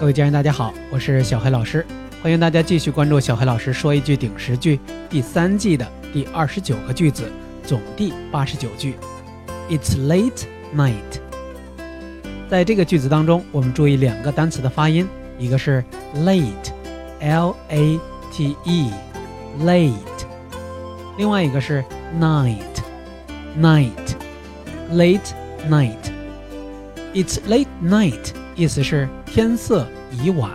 各位家人，大家好，我是小黑老师，欢迎大家继续关注小黑老师说一句顶十句第三季的第二十九个句子，总第八十九句。It's late night。在这个句子当中，我们注意两个单词的发音，一个是 late，l a t e，late，另外一个是 night，night，late night。It's late night。意思是天色已晚。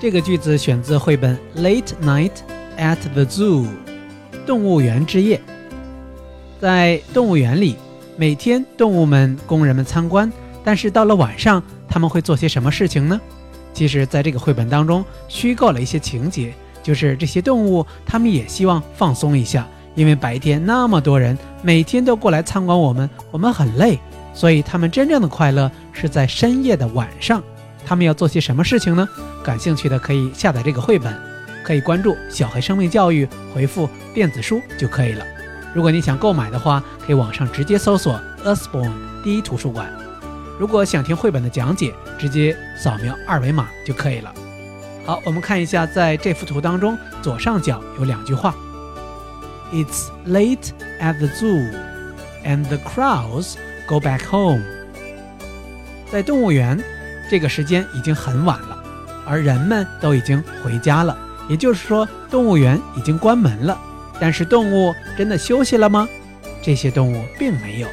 这个句子选自绘本《Late Night at the Zoo》动物园之夜。在动物园里，每天动物们供人们参观，但是到了晚上，他们会做些什么事情呢？其实，在这个绘本当中，虚构了一些情节，就是这些动物，他们也希望放松一下，因为白天那么多人每天都过来参观我们，我们很累。所以，他们真正的快乐是在深夜的晚上。他们要做些什么事情呢？感兴趣的可以下载这个绘本，可以关注“小黑生命教育”，回复“电子书”就可以了。如果你想购买的话，可以网上直接搜索 Usborn 第一图书馆”。如果想听绘本的讲解，直接扫描二维码就可以了。好，我们看一下，在这幅图当中，左上角有两句话：“It's late at the zoo, and the crowds.” Go back home。在动物园，这个时间已经很晚了，而人们都已经回家了。也就是说，动物园已经关门了。但是，动物真的休息了吗？这些动物并没有，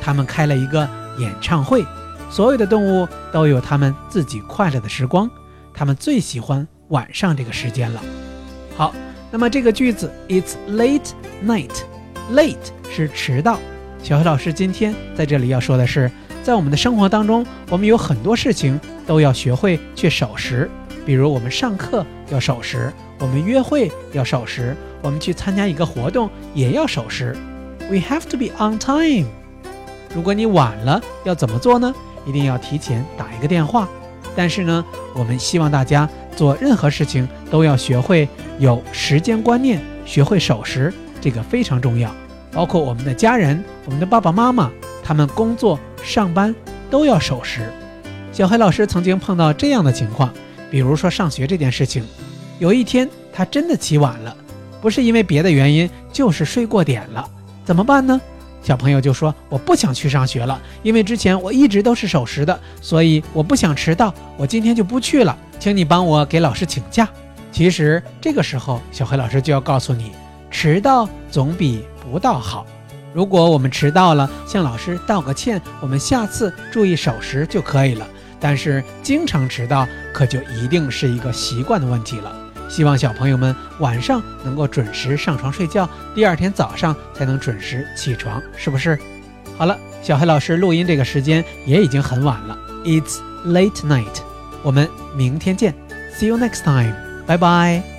他们开了一个演唱会。所有的动物都有他们自己快乐的时光，他们最喜欢晚上这个时间了。好，那么这个句子，It's late night，late 是迟到。小黑老师今天在这里要说的是，在我们的生活当中，我们有很多事情都要学会去守时。比如我们上课要守时，我们约会要守时，我们去参加一个活动也要守时。We have to be on time。如果你晚了，要怎么做呢？一定要提前打一个电话。但是呢，我们希望大家做任何事情都要学会有时间观念，学会守时，这个非常重要。包括我们的家人，我们的爸爸妈妈，他们工作上班都要守时。小黑老师曾经碰到这样的情况，比如说上学这件事情，有一天他真的起晚了，不是因为别的原因，就是睡过点了，怎么办呢？小朋友就说：“我不想去上学了，因为之前我一直都是守时的，所以我不想迟到，我今天就不去了，请你帮我给老师请假。”其实这个时候，小黑老师就要告诉你，迟到总比。不到好，如果我们迟到了，向老师道个歉，我们下次注意守时就可以了。但是经常迟到，可就一定是一个习惯的问题了。希望小朋友们晚上能够准时上床睡觉，第二天早上才能准时起床，是不是？好了，小黑老师录音这个时间也已经很晚了，It's late night。我们明天见，See you next time，拜拜。